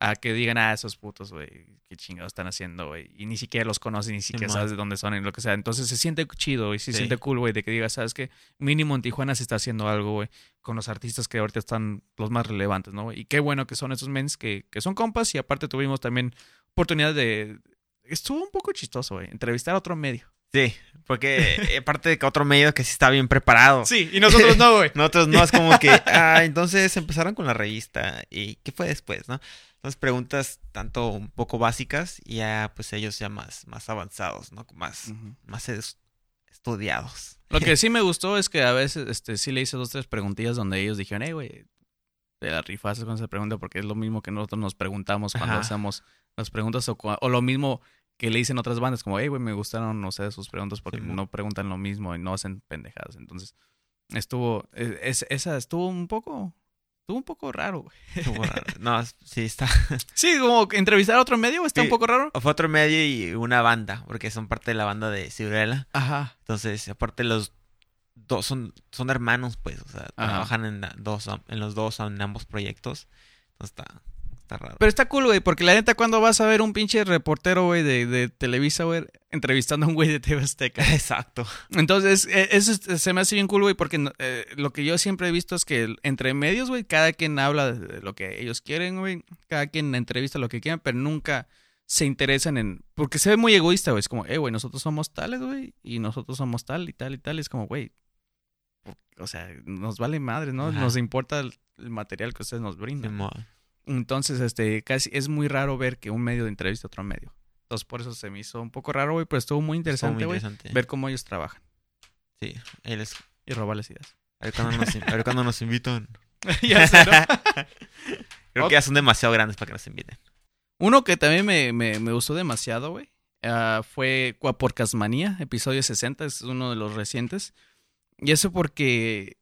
A que digan, ah, esos putos, güey, qué chingados están haciendo, güey. Y ni siquiera los conoces, ni siquiera sabes de dónde son y lo que sea. Entonces se siente chido, y se Sí. siente cool, güey, de que diga, sabes que mínimo en Tijuana se está haciendo algo, güey, con los artistas que ahorita están los más relevantes, ¿no? güey? Y qué bueno que son esos mens que, que son compas y aparte tuvimos también oportunidad de... Estuvo un poco chistoso, güey, entrevistar a otro medio. Sí, porque eh, aparte de que otro medio que sí está bien preparado. Sí, y nosotros no, güey. Nosotros no es como que, ah, entonces empezaron con la revista y ¿qué fue después, no? Entonces preguntas tanto un poco básicas y ya pues ellos ya más, más avanzados, ¿no? Más, más es- estudiados. Lo que sí me gustó es que a veces este, sí le hice dos, tres preguntillas donde ellos dijeron, hey, güey, te la rifaste con esa pregunta porque es lo mismo que nosotros nos preguntamos cuando Ajá. hacemos las preguntas o, lo mismo que le dicen otras bandas, como, hey, güey, me gustaron, no sé, sus preguntas porque no preguntan lo mismo y no hacen pendejadas. Entonces, estuvo, e- es, esa estuvo un poco, estuvo un poco raro, güey. Estuvo raro. No, sí está. Sí, como entrevistar a otro medio está Sí. un poco raro. Fue otro medio y una banda, porque son parte de la banda de Cibrela. Ajá. Entonces, aparte los dos son, son hermanos, pues, o sea, Ajá. trabajan en, la- dos, en los dos, en ambos proyectos. Entonces está, está raro. Pero está cool, güey, porque la neta, cuando vas a ver un pinche reportero, güey, de, de Televisa, güey, entrevistando a un güey de TV Azteca. Exacto. Entonces, eh, eso es- se me hace bien cool, güey, porque eh, lo que yo siempre he visto es que entre medios, güey, cada quien habla de lo que ellos quieren, güey, cada quien entrevista lo que quieran, pero nunca se interesan en... Porque se ve muy egoísta, güey, es como, eh, güey, nosotros somos tales, güey, y nosotros somos tal y tal y tal, es como, güey, o sea, nos vale madre, ¿no? Ajá. Nos importa el, el material que ustedes nos brindan. Entonces, este, casi es muy raro ver que un medio de entrevista a otro medio. Entonces, por eso se me hizo un poco raro, güey, pero estuvo muy interesante, muy güey, ver cómo ellos trabajan Sí, ahí les- y robarles ideas. a ver cuándo nos, a ver cuándo nos invitan. ya sé, ¿no? Creo que ya son demasiado grandes para que nos inviten. Uno que también me, me, me gustó demasiado, güey, ah, fue Cuaporcas Manía, episodio 60, es uno de los recientes. Y eso porque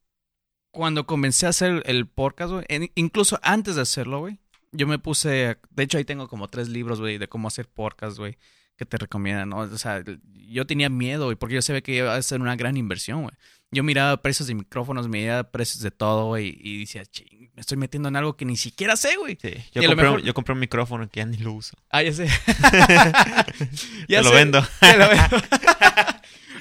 cuando comencé a hacer el podcast, güey, en- incluso antes de hacerlo, güey, yo me puse, de hecho ahí tengo como tres libros, güey, de cómo hacer podcast, güey, que te recomiendan, ¿no? O sea, yo tenía miedo, güey, porque yo sabía que iba a ser una gran inversión, güey. Yo miraba precios de micrófonos, miraba precios de todo, güey, y decía, ching, me estoy metiendo en algo que ni siquiera sé, güey. Sí, yo lo compré, un- mejor- yo compré un micrófono que ya ni lo uso. Ah, ya sé. Te lo sé. vendo. Te lo vendo.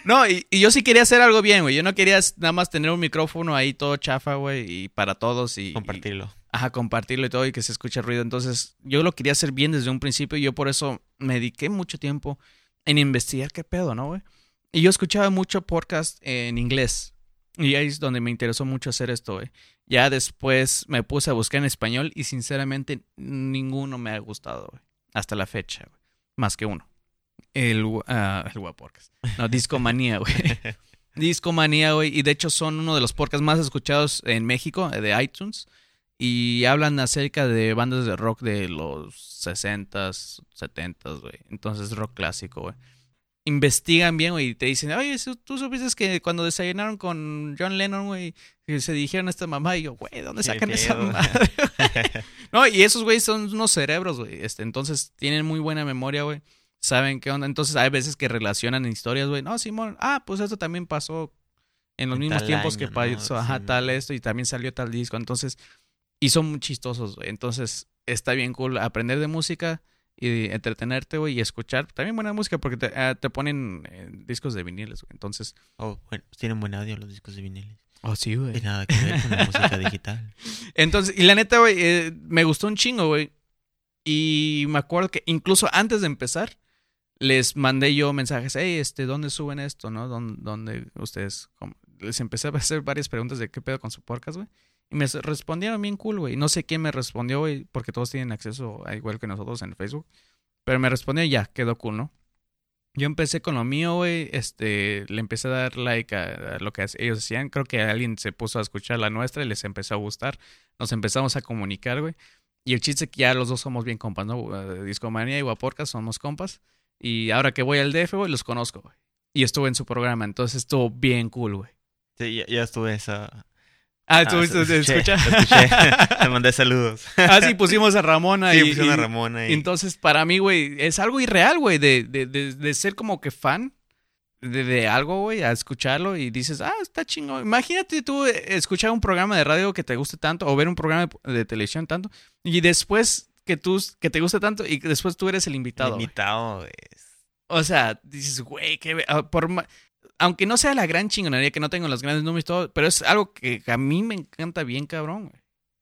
no, y, y yo sí quería hacer algo bien, güey. Yo no quería nada más tener un micrófono ahí todo chafa, güey, y para todos y... Compartirlo. y- ajá, compartirlo y todo y que se escuche ruido. Entonces, yo lo quería hacer bien desde un principio y yo por eso me dediqué mucho tiempo en investigar qué pedo, ¿no, güey? Y yo escuchaba mucho podcast en inglés. Y ahí es donde me interesó mucho hacer esto, güey. Ya después me puse a buscar en español y sinceramente ninguno me ha gustado, güey. Hasta la fecha, güey. Más que uno. El, uh, el Guapodcast. No, Discomanía, güey. Discomanía, güey. Y de hecho son uno de los podcasts más escuchados en México, eh, de iTunes. Y hablan acerca de bandas de rock de los 60s, 70s, güey. Entonces rock clásico, güey. Investigan bien, güey, y te dicen, oye, ¿tú- supiste que cuando desayunaron con John Lennon, güey, se dijeron a esta mamá, y yo, güey, ¿dónde sacan esa madre? no, y esos güeyes son unos cerebros, güey. Este, entonces tienen muy buena memoria, güey. Saben qué onda. Entonces hay veces que relacionan historias, güey. No, Simón, ah, pues esto también pasó en los En mismos tiempos que año, ¿no? pasó, ajá, Sí. tal esto, y también salió tal disco. Entonces, y son muy chistosos, güey. Entonces, está bien cool aprender de música y entretenerte, güey, y escuchar también buena música porque te, ah, te ponen eh, discos de viniles, güey. Entonces, Oh, bueno, tienen buen audio los discos de viniles. oh, sí, güey. Y nada que ver con la música digital. Entonces, y la neta, güey, eh, me gustó un chingo, güey. Y me acuerdo que incluso antes de empezar, les mandé yo mensajes, hey, este, ¿dónde suben esto, no? ¿Dónde, ustedes? cómo?" Les empecé a hacer varias preguntas de qué pedo con su podcast, güey. Y me respondieron bien cool, güey. No sé quién me respondió, güey, porque todos tienen acceso, a igual que nosotros en Facebook. Pero me respondió y ya, quedó cool, ¿no? Yo empecé con lo mío, güey. Este, le empecé a dar like a, lo que ellos hacían. Creo que alguien se puso a escuchar la nuestra y les empezó a gustar. Nos empezamos a comunicar, güey. Y el chiste es que ya los dos somos bien compas, ¿no? Discomanía y Guaporca somos compas. Y ahora que voy al DF, güey, los conozco, güey. Y estuve en su programa, entonces estuvo bien cool, güey. Sí, ya, ya estuve esa. Ah, Ah, ¿estuviste? escuché, ¿Escucha? escuché. Te mandé saludos. ah, sí, pusimos a Ramona Sí, y, pusieron a Ramona y... Entonces, para mí, güey, es algo irreal, güey, de, de, de, de ser como que fan de, de algo, güey, a escucharlo y dices, ah, está chingón. Imagínate tú eh, escuchar un programa de radio que te guste tanto o ver un programa de televisión tanto y después que tú, que te guste tanto y que después tú eres el invitado. invitado. es- O sea, dices, güey, que por ma- aunque no sea la gran chingonería, que no tengo los grandes números y todo, pero es algo que a mí me encanta bien, cabrón, güey.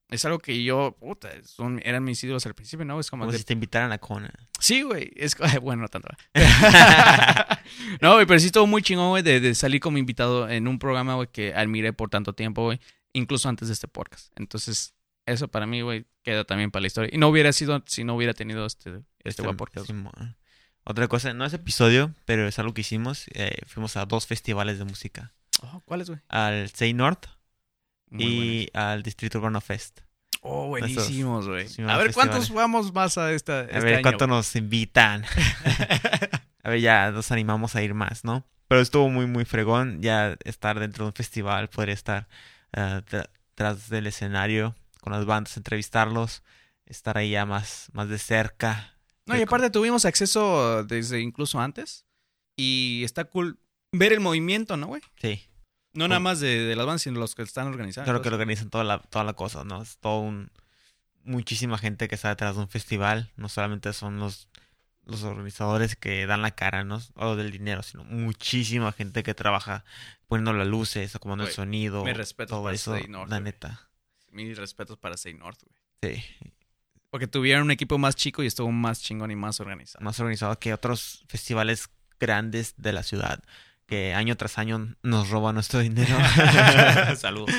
Es algo que yo, puta, son, eran mis ídolos al principio, ¿no? Es como Como de si te invitaran a Kona. Sí, güey. Es bueno, no tanto. no, güey, pero sí estuvo muy chingón, güey, de, de salir como invitado en un programa, güey, que admiré por tanto tiempo, güey. Incluso antes de este podcast. Entonces, eso para mí, güey, queda también para la historia. Y no hubiera sido si no hubiera tenido este, este guapo podcast. Simón. Otra cosa, no es episodio, pero es algo que hicimos. eh, fuimos a dos festivales de música. Oh, ¿Cuál es, güey? Al Say North Muy y al Distrito Urbano Fest. Oh, buenísimos, güey. A ver, ¿cuántos vamos más a esta A este ver año, cuánto güey? nos invitan. a ver, ya nos animamos a ir más, ¿no? Pero estuvo muy, muy fregón ya estar dentro de un festival, poder estar tra- tras del escenario con las bandas, entrevistarlos, estar ahí ya más, más de cerca. No, y aparte tuvimos acceso desde incluso antes. Y está cool ver el movimiento, ¿no, güey? Sí, No nada más de, de las bandas, sino los que están organizando. claro que lo organizan toda la, toda la cosa, ¿no? Es todo un... Muchísima gente que está detrás de un festival, no solamente son los, los organizadores que dan la cara, ¿no? O del dinero, sino muchísima gente que trabaja poniendo las luces, acomodando el sonido, mis respetos todo eso, la neta. Mis respetos para Say North, güey. Sí, Porque tuvieron un equipo más chico y estuvo más chingón y más organizado. más organizado que otros festivales grandes de la ciudad que año tras año nos roban nuestro dinero. Saludos.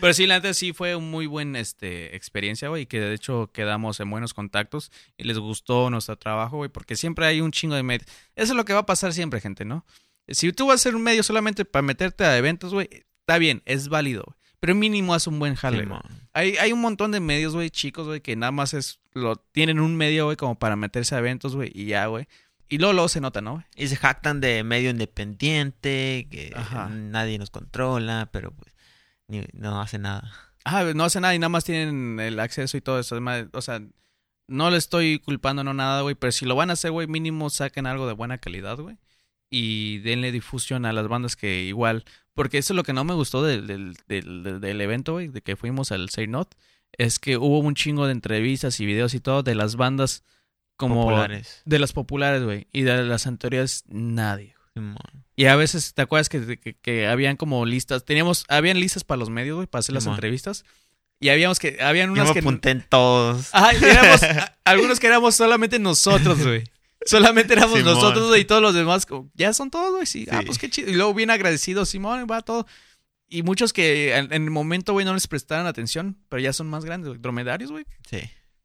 Pero sí, la neta sí fue un muy buen este, experiencia, güey. Que de hecho quedamos en buenos contactos y les gustó nuestro trabajo, güey. Porque siempre hay un chingo de medios. Eso es lo que va a pasar siempre, gente, ¿no? Si tú vas a hacer un medio solamente para meterte a eventos, güey, está bien, es válido, güey. Pero mínimo haz un buen jale. Hay, hay un montón de medios, güey, chicos, güey, que nada más es, lo tienen un medio, güey, como para meterse a eventos, güey, y ya, güey. Y luego, luego se nota, ¿no? Y se jactan de medio independiente, que Ajá. nadie nos controla, pero pues ni- no hace nada. Ah, no hace nada y nada más tienen el acceso y todo eso. Además, O sea, no le estoy culpando, no nada, güey. Pero si lo van a hacer, güey, mínimo saquen algo de buena calidad, güey. Y denle difusión a las bandas que igual. Porque eso es lo que no me gustó del, del, del, del- evento, güey, de que fuimos al Say Not. Es que hubo un chingo de entrevistas y videos y todo de las bandas como. Populares. De las populares, güey. Y de las anteriores, nadie. Y a veces, ¿te acuerdas que, que, que habían como listas? Teníamos, habían listas para los medios, güey, para hacer las Simón. entrevistas. Y habíamos que, habían Yo unas me que. apunté en todos. Ajá, éramos, a- algunos que éramos solamente nosotros, güey. Solamente éramos Simón. nosotros, y todos los demás, como, ya son todos, güey, sí. Ah, pues qué chido. Y luego bien agradecidos, Simón, va todo. Y muchos que en, en el momento, güey, no les prestaron atención, pero ya son más grandes, güey. Dromedarios, güey. Sí.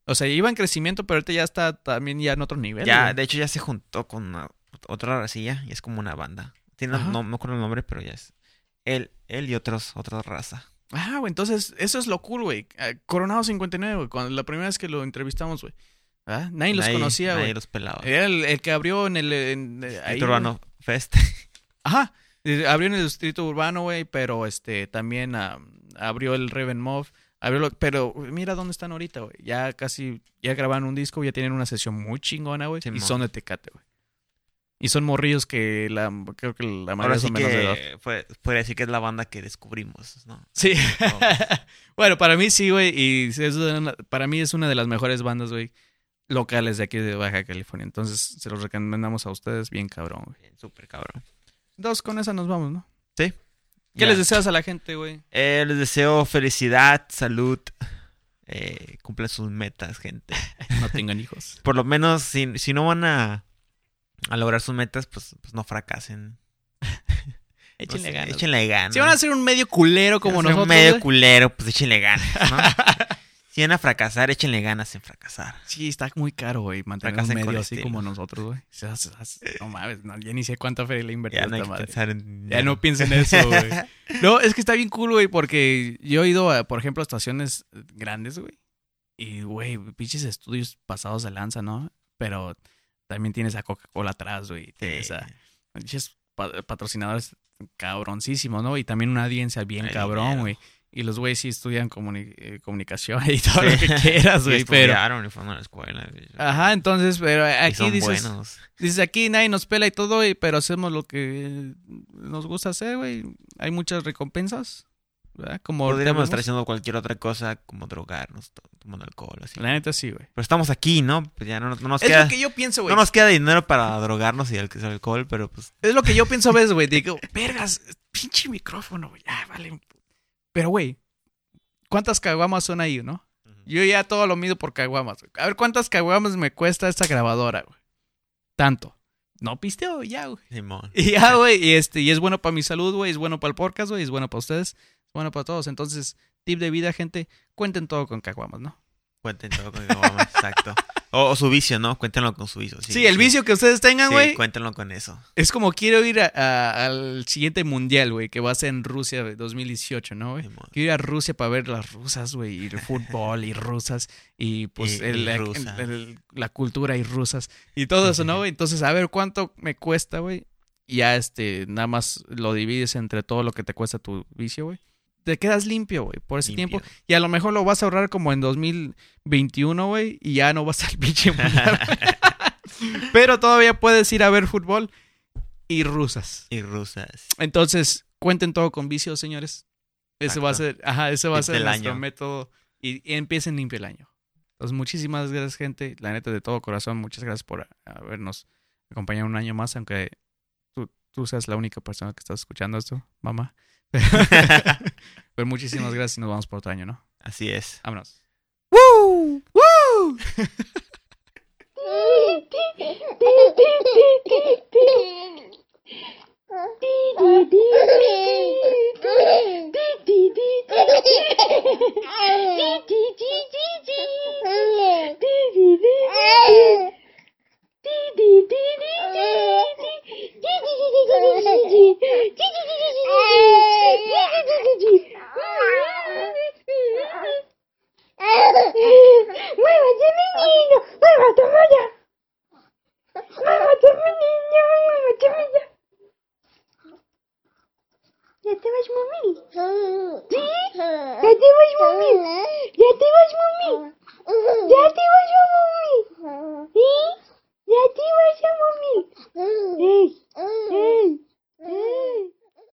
O sea, iba en crecimiento, pero ahorita ya está también ya en otro nivel. Ya, güey. de hecho ya se juntó con una- otra racilla y es como una banda. Tiene, Ajá. no, no me acuerdo el nombre, pero ya es él, él y otros, otra raza. Ah, güey, entonces eso es lo cool, güey. Eh, Coronado 59, güey, cuando la primera vez que lo entrevistamos, güey. Ah, Nadie los Nadie- conocía, Nadie güey. los pelaba. Era el, el que abrió en el... en- ahí, Urbano Fest. güey. Ajá, abrió en el distrito urbano, güey, pero este también abrió el Raven Mob. Abrió lo- pero mira dónde están ahorita, güey. Ya casi, ya grabaron un disco, ya tienen una sesión muy chingona, güey. y Simón. son de Tecate, güey. Y son morrillos que la, creo que la mayoría sí son menos de edad. que fue, podría decir que es la banda que descubrimos, ¿no? Sí. Bueno, para mí sí, güey. Y es una- para mí es una de las mejores bandas, güey, locales de aquí de Baja California. Entonces, se los recomendamos a ustedes bien cabrón, güey. Bien, Súper cabrón. Dos, con esa nos vamos, ¿no? Sí. ¿Qué les deseas a la gente, güey? Eh, les deseo felicidad, salud. Eh, cumplan sus metas, gente. No tengan hijos. Por lo menos, si, si no van a, a lograr sus metas, pues, pues no fracasen. Échenle ganas. Échenle ganas. Si van a ser un medio culero como Si nosotros, medio güey. culero, pues échenle ganas, ¿no? si van a fracasar, échenle ganas en fracasar. Sí, está muy caro, güey, mantener un Fracasen con medio así como nosotros, güey. No mames, no, ya ni sé cuánta feria le he invertido Ya no hay esta que madre. pensar en... Ya no piensen eso, güey. No, es que está bien cool, güey, porque yo he ido, a, por ejemplo, a estaciones grandes, güey. Y, güey, pinches estudios pasados de lanza, ¿no? Pero también tienes a Coca-Cola atrás, güey. Tienes Sí. a pinches pa- patrocinadores cabroncísimos, ¿no? Y también una audiencia bien cabrón, güey. Y los güeyes sí estudian comuni- eh, comunicación y todo lo que quieras, güey. pero. y fueron a la escuela. güey. Ajá, entonces, pero Y aquí son dices. buenos. Dices, aquí nadie nos pela y todo, güey, pero hacemos lo que nos gusta hacer, güey. Hay muchas recompensas, ¿verdad? Como Podríamos estar haciendo cualquier otra cosa, como drogarnos, to- tomando alcohol, así. La neta sí, güey. Pero estamos aquí, ¿no? Pues ya no, no nos Es queda... lo que yo pienso, güey. No nos queda dinero para drogarnos y al- alcohol, pero pues... Es lo que yo pienso a veces, güey. Digo, vergas, pinche micrófono, güey. Ah, vale. Pero, güey, ¿cuántas caguamas son ahí, no? Yo ya todo lo mido por caguamas. A ver, ¿cuántas caguamas me cuesta esta grabadora, güey? Tanto. No pisteo, ya, güey. Y ya, güey, y, este, y es bueno para mi salud, güey, es bueno para el podcast, güey, es bueno para ustedes, es bueno para todos. Entonces, tip de vida, gente, cuenten todo con caguamas, ¿no? Cuenten todo con mamá, exacto. O, o su vicio, ¿no? Cuéntenlo con su vicio. Sí, el vicio que ustedes tengan, Sí, güey, cuéntenlo con eso. es como quiero ir a- a- al siguiente mundial, güey, que va a ser en Rusia güey, 2018, ¿no, güey? Quiero ir a Rusia para ver las rusas, güey, y el fútbol y rusas y pues Y- el- y la, rusa. el- la cultura y rusas y todo eso, ¿no, güey? Entonces, a ver cuánto me cuesta, güey. Y ya este, nada más lo divides entre todo lo que te cuesta tu vicio, güey. Te quedas limpio, güey, por ese Limpio. tiempo. Y a lo mejor lo vas a ahorrar como en 2021, güey, y ya no vas al pinche mundial. Pero todavía puedes ir a ver fútbol y rusas. y rusas. Entonces, cuenten todo con vicios, señores. Ese va a ser, ajá, ese va a ser nuestro año. método. Y, y empiecen limpio el año. Entonces, muchísimas gracias, gente. La neta, de todo corazón, muchas gracias por habernos acompañado un año más, aunque tú, tú seas la única persona que estás escuchando esto, mamá. Pero muchísimas gracias y nos vamos por otro año, ¿no? Así es. Vámonos. ¡Woo! ¡Woo! Já tem umas mami! Já tem umas mami! Sim? ¿Ya te vas, mami? ¿Sí? ¿Ya te vas, mami? ¡Ey! ¡Ey! ¡Ey!